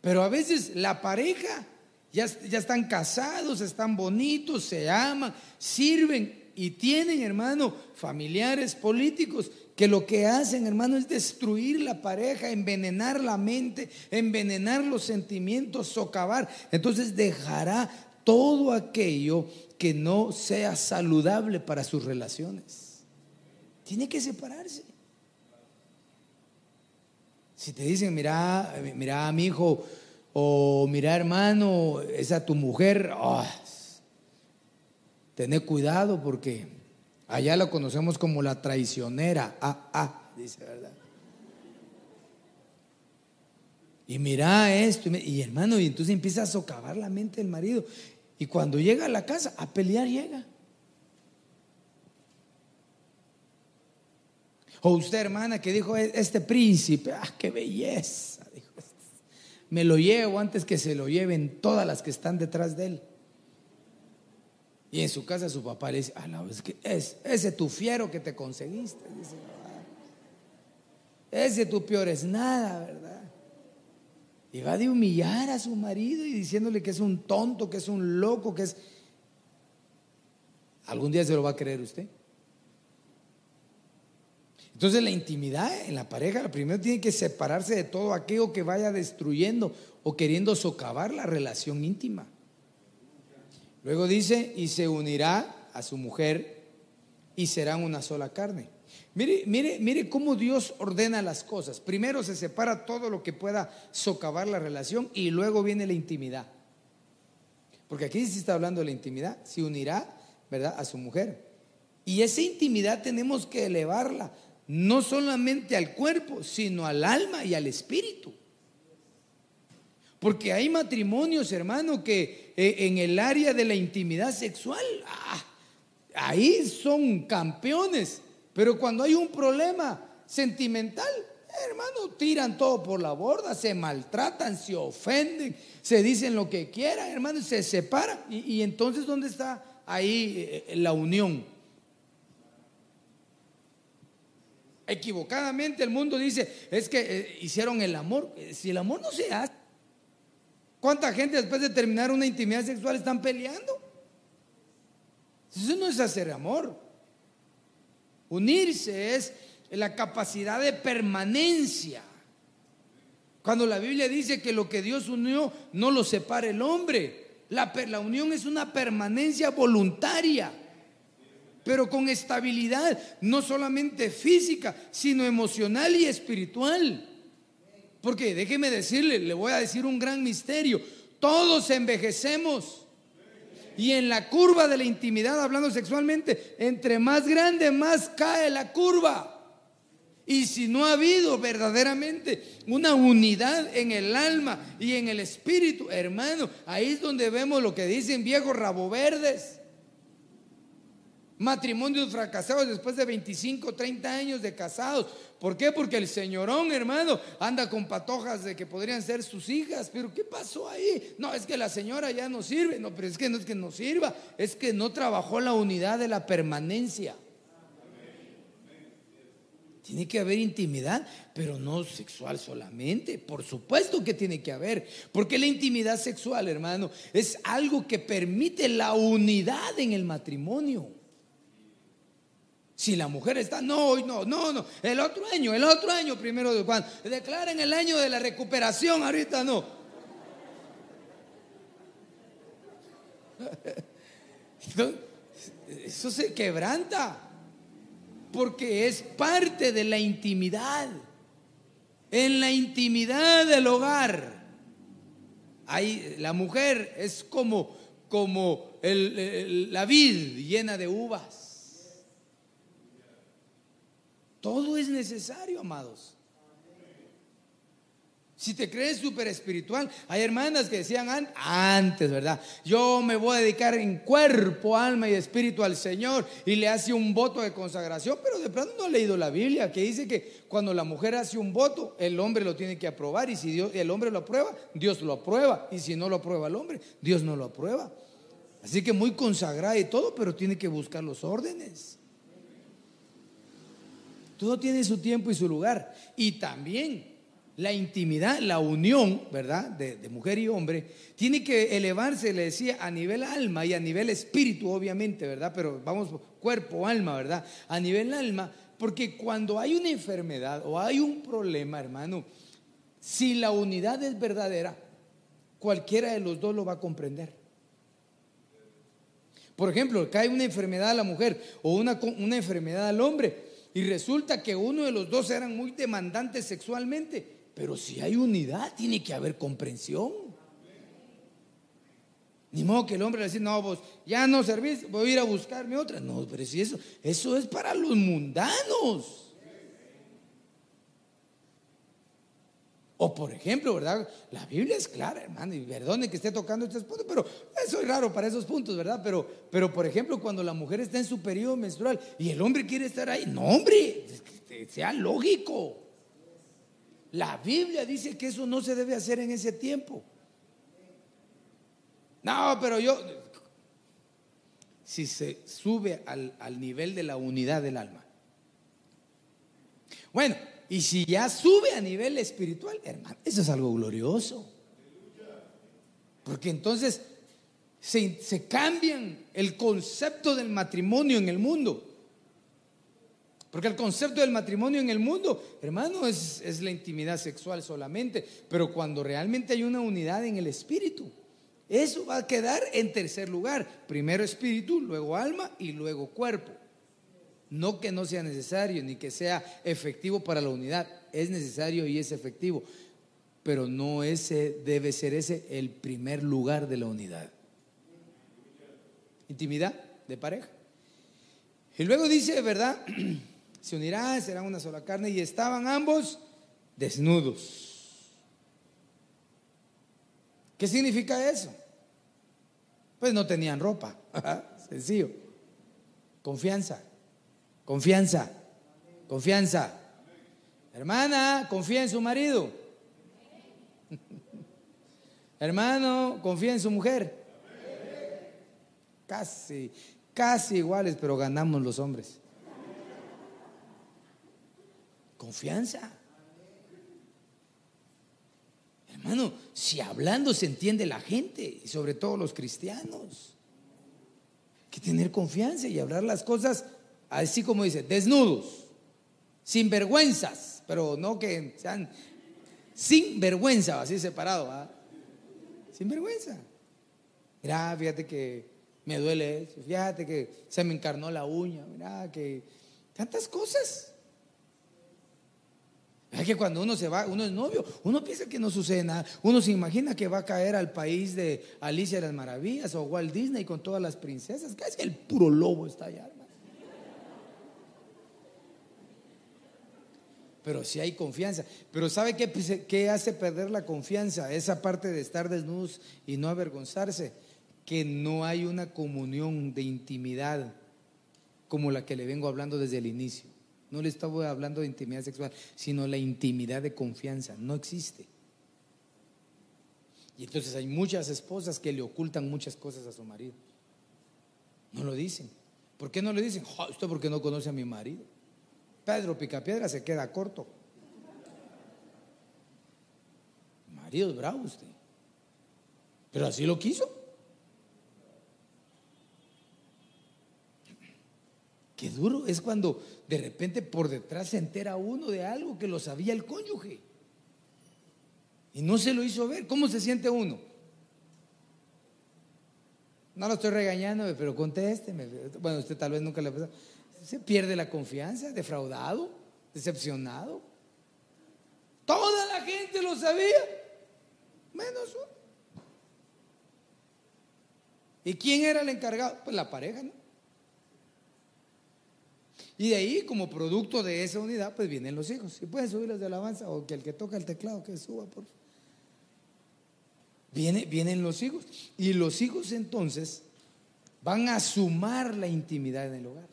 Pero a veces la pareja ya, ya están casados, están bonitos, se aman, sirven, y tienen, hermano, familiares políticos que lo que hacen, hermano, es destruir la pareja, envenenar la mente, envenenar los sentimientos, socavar. Entonces dejará todo aquello que no sea saludable para sus relaciones. Tiene que separarse. Si te dicen, mira, mira, mi hijo, o mira, hermano, esa tu mujer, oh, tené cuidado porque allá la conocemos como la traicionera. Ah, ah, dice, ¿verdad? Y mira esto, y hermano, y entonces empieza a socavar la mente del marido. Y cuando llega a la casa, a pelear llega. O usted, hermana, que dijo, e-, este príncipe, ah, qué belleza. Dijo, me lo llevo antes que se lo lleven todas las que están detrás de él. Y en su casa su papá le dice, ah, no, es que es, ese tu fiero que te conseguiste. Dice, ese tu peor es nada, ¿verdad? Y va de humillar a su marido y diciéndole que es un tonto, que es un loco, que es... ¿Algún día se lo va a creer usted? Entonces la intimidad en la pareja, la primero tiene que separarse de todo aquello que vaya destruyendo o queriendo socavar la relación íntima. Luego dice, y se unirá a su mujer y serán una sola carne. Mire, mire, mire cómo Dios ordena las cosas. Primero se separa todo lo que pueda socavar la relación y luego viene la intimidad. Porque aquí se está hablando de la intimidad. Se unirá, ¿verdad?, a su mujer. Y esa intimidad tenemos que elevarla, no solamente al cuerpo, sino al alma y al espíritu. Porque hay matrimonios, hermano, que eh, en el área de la intimidad sexual, ah, ahí son campeones. Pero cuando hay un problema sentimental, hermano, tiran todo por la borda, se maltratan, se ofenden, se dicen lo que quieran, hermano, se separan. Y, entonces, ¿dónde está ahí eh, la unión? Equivocadamente el mundo dice, es que eh, hicieron el amor. Si el amor no se hace, ¿cuánta gente después de terminar una intimidad sexual están peleando? Eso no es hacer amor. Unirse es la capacidad de permanencia. Cuando la Biblia dice que lo que Dios unió no lo separa el hombre. La, la, unión es una permanencia voluntaria, pero con estabilidad, no solamente física, sino emocional y espiritual. Porque déjeme decirle, le voy a decir un gran misterio. Todos envejecemos. Y en la curva de la intimidad, hablando sexualmente, entre más grande, más cae la curva. Y si no ha habido verdaderamente una unidad en el alma y en el espíritu, hermano, ahí es donde vemos lo que dicen viejos rabo verdes matrimonios fracasados después de 25, 30 años de casados. ¿Por qué? Porque el señorón, hermano, anda con patojas de que podrían ser sus hijas. Pero ¿qué pasó ahí? No, es que la señora ya no sirve. No, pero es que no es que no sirva, es que no trabajó la unidad de la permanencia. Tiene que haber intimidad, pero no sexual solamente. Por supuesto que tiene que haber. Porque la intimidad sexual, hermano, es algo que permite la unidad en el matrimonio. Si la mujer está, no, no, no, no, el otro año, el otro año primero de cuando declaren el año de la recuperación, ahorita no. Eso se quebranta porque es parte de la intimidad. En la intimidad del hogar, ahí la mujer es como, como la vid llena de uvas. Todo es necesario, amados. Si te crees súper espiritual, hay hermanas que decían antes, ¿verdad? Yo me voy a dedicar en cuerpo, alma y espíritu al Señor y le hace un voto de consagración, pero de pronto no ha leído la Biblia que dice que cuando la mujer hace un voto, el hombre lo tiene que aprobar y si Dios, el hombre lo aprueba, Dios lo aprueba y si no lo aprueba el hombre, Dios no lo aprueba. Así que muy consagrada y todo, pero tiene que buscar los órdenes. Todo tiene su tiempo y su lugar. Y también la intimidad, la unión, ¿verdad? De, mujer y hombre, tiene que elevarse, le decía, a nivel alma y a nivel espíritu, obviamente, ¿verdad? Pero vamos, cuerpo, alma, ¿verdad? A nivel alma, porque cuando hay una enfermedad o hay un problema, hermano, si la unidad es verdadera, cualquiera de los dos lo va a comprender. Por ejemplo, cae una enfermedad a la mujer o una, una enfermedad al hombre y resulta que uno de los dos eran muy demandantes sexualmente, pero si hay unidad tiene que haber comprensión. Ni modo que el hombre le dice, no, vos ya no servís, voy a ir a buscarme otra. No, pero si eso, eso es para los mundanos. O por ejemplo, ¿verdad? La Biblia es clara, hermano, y perdone que esté tocando estos puntos, pero es raro para esos puntos, ¿verdad? Pero, pero por ejemplo, cuando la mujer está en su periodo menstrual y el hombre quiere estar ahí, no, hombre, sea lógico. La Biblia dice que eso no se debe hacer en ese tiempo. No, pero yo, si se sube al, al nivel de la unidad del alma. Bueno, y si ya sube a nivel espiritual, hermano, eso es algo glorioso. Porque entonces se, se cambian el concepto del matrimonio en el mundo. Porque el concepto del matrimonio en el mundo, hermano, es, es, la intimidad sexual solamente. Pero cuando realmente hay una unidad en el espíritu, eso va a quedar en tercer lugar. Primero espíritu, luego alma y luego cuerpo. No que no sea necesario ni que sea efectivo para la unidad, es necesario y es efectivo, pero no ese debe ser ese el primer lugar de la unidad. Intimidad de pareja. Y luego dice, ¿verdad? Se unirán, serán una sola carne y estaban ambos desnudos. ¿Qué significa eso? Pues no tenían ropa, sencillo. Confianza. Confianza, confianza. Hermana, confía en su marido. Hermano, confía en su mujer. Casi, casi iguales, pero ganamos los hombres. Confianza. Hermano, si hablando se entiende la gente, y sobre todo los cristianos, hay que tener confianza y hablar las cosas así como dice, desnudos, sin vergüenzas, pero no que sean sin vergüenza, así separado, sin vergüenza. Mira, fíjate que me duele eso, fíjate que se me encarnó la uña, mira que tantas cosas. Es que cuando uno se va, uno es novio, uno piensa que no sucede nada. Uno se imagina que va a caer al país de Alicia de las Maravillas o Walt Disney con todas las princesas. Que es el puro lobo está allá. Pero si hay confianza. Pero ¿sabe qué, hace perder la confianza? Esa parte de estar desnudos y no avergonzarse, que no hay una comunión de intimidad como la que le vengo hablando desde el inicio. No le estaba hablando de intimidad sexual, sino la intimidad de confianza. No existe. Y entonces hay muchas esposas que le ocultan muchas cosas a su marido. No lo dicen. ¿Por qué no le dicen? usted porque no conoce a mi marido. Pedro Picapiedra se queda corto. Marido bravo usted. Pero así lo quiso. Qué duro es cuando de repente por detrás se entera uno de algo que lo sabía el cónyuge. Y no se lo hizo ver. ¿Cómo se siente uno? No lo estoy regañando, pero contésteme. Bueno, usted tal vez nunca le ha se pierde la confianza, defraudado, decepcionado. Toda la gente lo sabía, menos uno. ¿Y quién era el encargado? Pues la pareja, ¿no? Y de ahí, como producto de esa unidad, pues vienen los hijos. Si pueden subir los de alabanza, o que el que toca el teclado, que suba, por favor. Viene, vienen los hijos. Y los hijos entonces van a sumar la intimidad en el hogar.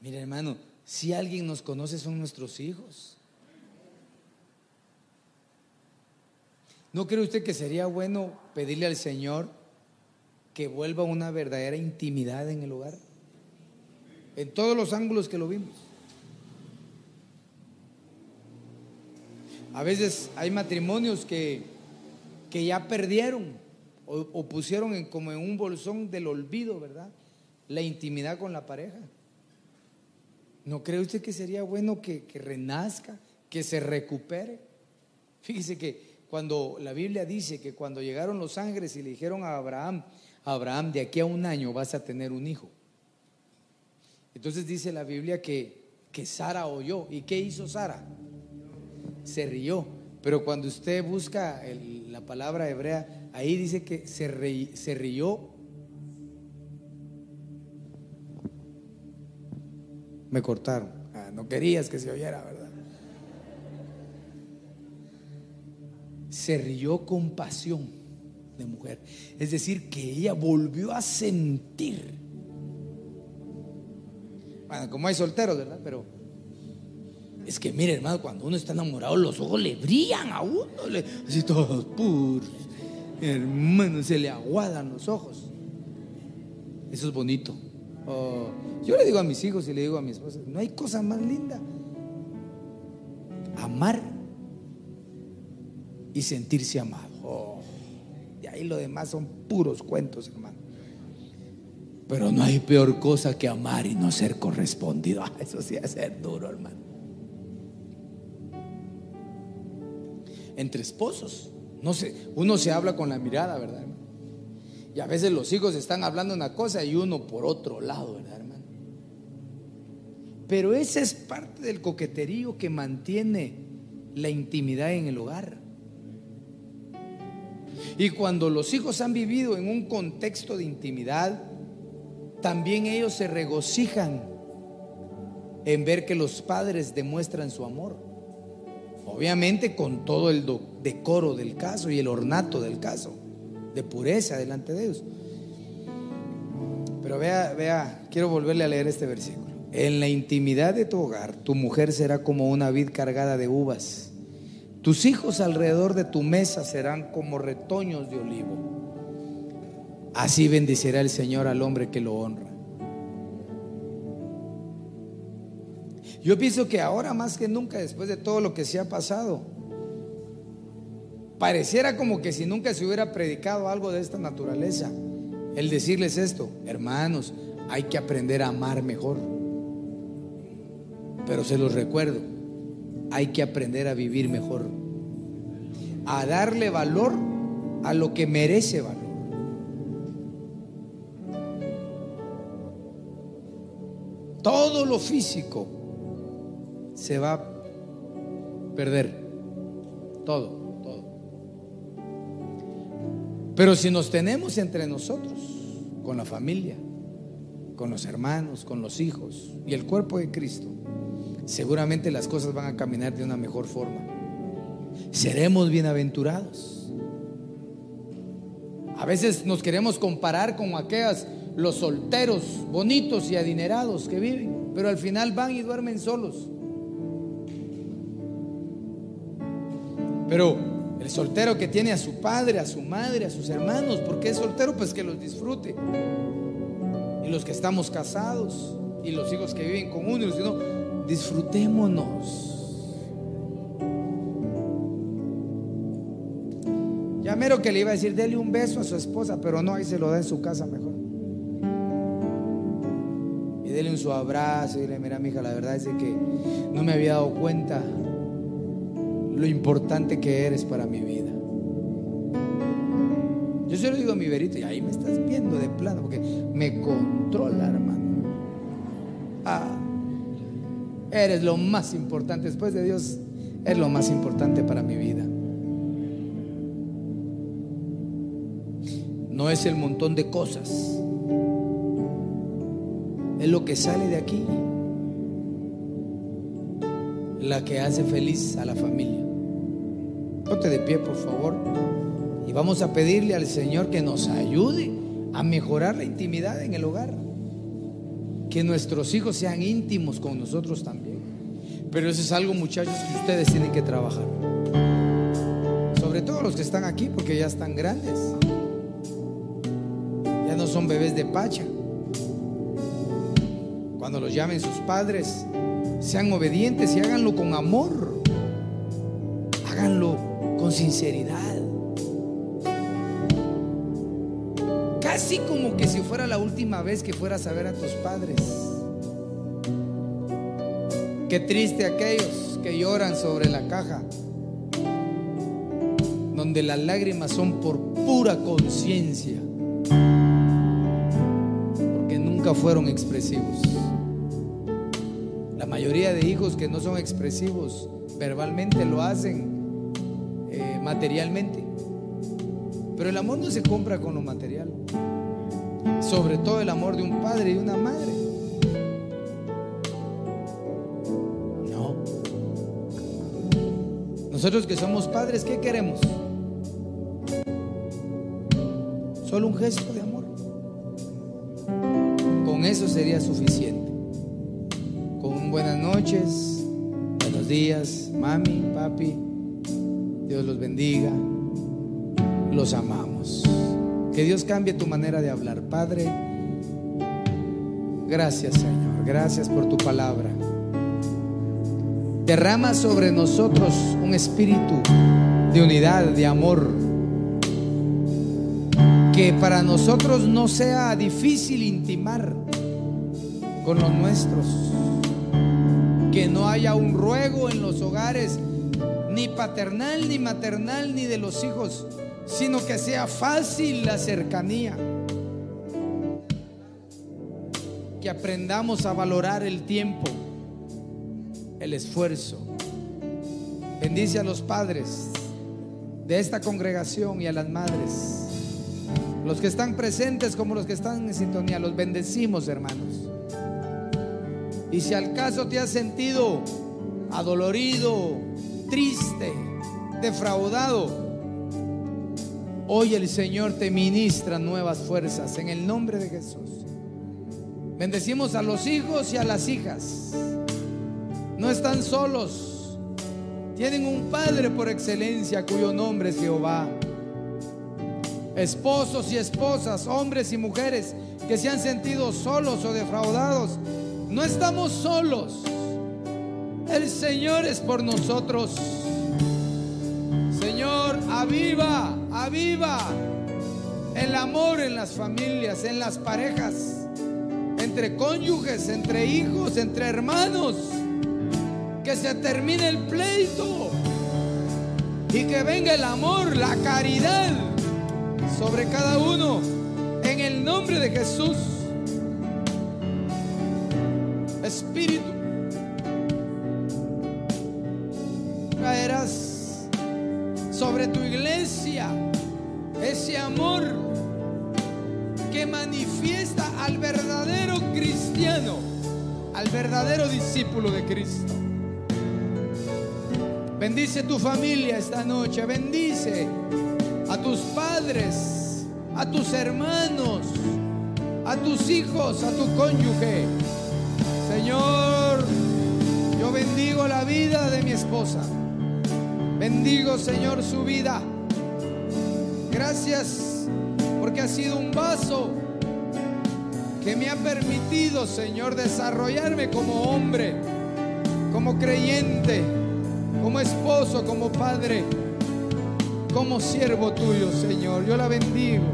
Mire hermano, si alguien nos conoce son nuestros hijos. ¿No cree usted que sería bueno pedirle al Señor que vuelva una verdadera intimidad en el hogar? En todos los ángulos que lo vimos. A veces hay matrimonios que, que ya perdieron o, o pusieron en, como en un bolsón del olvido, ¿verdad? La intimidad con la pareja. ¿No cree usted que sería bueno que, renazca, que se recupere? Fíjese que cuando la Biblia dice que cuando llegaron los ángeles y le dijeron a Abraham, Abraham, de aquí a un año vas a tener un hijo. Entonces dice la Biblia que, que Sara oyó. ¿Y qué hizo Sara? Se rió. Pero cuando usted busca la palabra hebrea, ahí dice que se rió. Me cortaron. Ah, no querías que se oyera, ¿verdad? se rió con pasión de mujer. Es decir, que ella volvió a sentir. Bueno, como hay solteros, ¿verdad? Pero es que mire, hermano, cuando uno está enamorado, los ojos le brillan a uno, así todos puros. Hermano, se le aguadan los ojos. Eso es bonito. Yo le digo a mis hijos y le digo a mi esposa, no hay cosa más linda. Amar y sentirse amado. Oh, y ahí lo demás son puros cuentos, hermano. Pero no hay peor cosa que amar y no ser correspondido. Ah, eso sí es ser duro, hermano. Entre esposos, no sé, uno se habla con la mirada, ¿verdad? Y a veces los hijos están hablando una cosa y uno por otro lado, ¿verdad, hermano? Pero esa es parte del coqueterío que mantiene la intimidad en el hogar. Y cuando los hijos han vivido en un contexto de intimidad, también ellos se regocijan en ver que los padres demuestran su amor. Obviamente con todo el decoro del caso y el ornato del caso, de pureza delante de ellos. Pero vea, vea, quiero volverle a leer este versículo. En la intimidad de tu hogar, tu mujer será como una vid cargada de uvas tus hijos alrededor de tu mesa serán como retoños de olivo. Así bendecirá el Señor al hombre que lo honra. Yo pienso que ahora más que nunca, después de todo lo que se ha pasado, pareciera como que si nunca se hubiera predicado algo de esta naturaleza, el decirles esto, hermanos, hay que aprender a amar mejor. Pero se los recuerdo, hay que aprender a vivir mejor, a darle valor a lo que merece valor. Todo lo físico se va a perder, todo, Pero si nos tenemos entre nosotros, con la familia, con los hermanos, con los hijos y el cuerpo de Cristo, seguramente las cosas van a caminar de una mejor forma. Seremos bienaventurados. A veces nos queremos comparar con aquellos, los solteros bonitos y adinerados que viven, pero al final van y duermen solos. Pero el soltero que tiene a su padre, a su madre, a sus hermanos, porque es soltero, pues que los disfrute. Y los que estamos casados, y los hijos que viven con uno, disfrutémonos. Ya mero que le iba a decir, dele un beso a su esposa, pero no, ahí se lo da en su casa mejor. Y dele un su abrazo y dile, mira, mija, la verdad es que no me había dado cuenta lo importante que eres para mi vida. Yo se lo digo a mi verito y ahí me estás viendo de plano porque me controla, hermano. Ah. Eres lo más importante. Después de Dios, es lo más importante para mi vida. No es el montón de cosas. Es lo que sale de aquí. La que hace feliz a la familia. Ponte de pie, por favor. Y vamos a pedirle al Señor que nos ayude a mejorar la intimidad en el hogar que nuestros hijos sean íntimos con nosotros también. Pero eso es algo, muchachos, que ustedes tienen que trabajar. Sobre todo los que están aquí, porque ya están grandes. Ya no son bebés de pacha. Cuando los llamen sus padres, sean obedientes y háganlo con amor. Háganlo con sinceridad. Así como que si fuera la última vez que fueras a ver a tus padres. Qué triste aquellos que lloran sobre la caja. donde las lágrimas son por pura conciencia, porque nunca fueron expresivos. La mayoría de hijos que no son expresivos verbalmente lo hacen eh, materialmente. Pero el amor no se compra con lo material. Sobre todo el amor de un padre y una madre. No. Nosotros que somos padres, ¿qué queremos? Solo un gesto de amor. Con eso sería suficiente. Con buenas noches, buenos días, mami, papi. Dios los bendiga los amamos. Que Dios cambie tu manera de hablar. Padre, gracias Señor, gracias por tu palabra. Derrama sobre nosotros un espíritu de unidad, de amor. Que para nosotros no sea difícil intimar con los nuestros. Que no haya un ruego en los hogares, ni paternal, ni maternal, ni de los hijos sino que sea fácil la cercanía. Que aprendamos a valorar el tiempo, el esfuerzo. Bendice a los padres de esta congregación y a las madres. Los que están presentes como los que están en sintonía, los bendecimos, hermanos. Y si al caso te has sentido adolorido, triste, defraudado, Hoy el Señor te ministra nuevas fuerzas en el nombre de Jesús. Bendecimos a los hijos y a las hijas. No están solos. Tienen un Padre por excelencia cuyo nombre es Jehová. Esposos y esposas, hombres y mujeres que se han sentido solos o defraudados. No estamos solos. El Señor es por nosotros. Señor, aviva aviva el amor en las familias, en las parejas, entre cónyuges, entre hijos, entre hermanos. Que se termine el pleito y que venga el amor, la caridad sobre cada uno en el nombre de Jesús. Espíritu, sobre tu iglesia ese amor que manifiesta al verdadero cristiano, al verdadero discípulo de Cristo. Bendice tu familia esta noche, bendice a tus padres, a tus hermanos, a tus hijos, a tu cónyuge. Señor, yo bendigo la vida de mi esposa. Bendigo, Señor, su vida. Gracias porque ha sido un vaso que me ha permitido, Señor, desarrollarme como hombre, como creyente, como esposo, como padre, como siervo tuyo, Señor. Yo la bendigo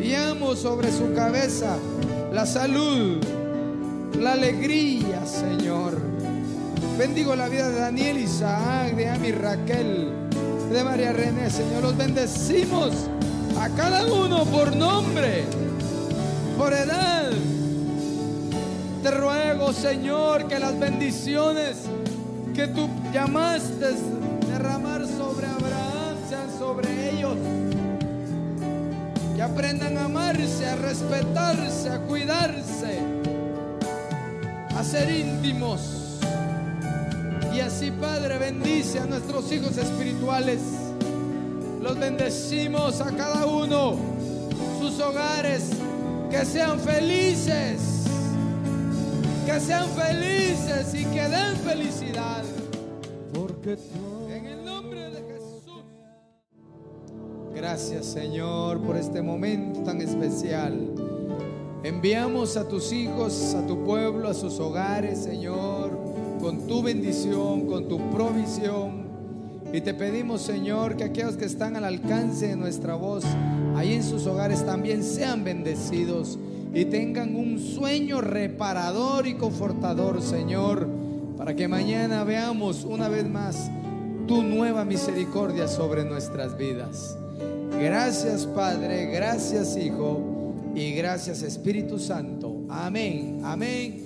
y amo sobre su cabeza la salud, la alegría, Señor. Bendigo la vida de Daniel, Isaac, de Ami, Raquel de María René, Señor. Los bendecimos a cada uno por nombre, por edad. Te ruego, Señor, que las bendiciones que tú llamaste derramar sobre Abraham sean sobre ellos. Que aprendan a amarse, a respetarse, a cuidarse, a ser íntimos y así, Padre, bendice a nuestros hijos espirituales. Los bendecimos a cada uno, sus hogares, que sean felices, que sean felices y que den felicidad. Porque en el nombre de Jesús. Gracias, Señor, por este momento tan especial. Enviamos a tus hijos, a tu pueblo, a sus hogares, Señor con tu bendición, con tu provisión. Y te pedimos, Señor, que aquellos que están al alcance de nuestra voz, ahí en sus hogares también sean bendecidos y tengan un sueño reparador y confortador, Señor, para que mañana veamos una vez más tu nueva misericordia sobre nuestras vidas. Gracias Padre, gracias Hijo y gracias Espíritu Santo. Amén, amén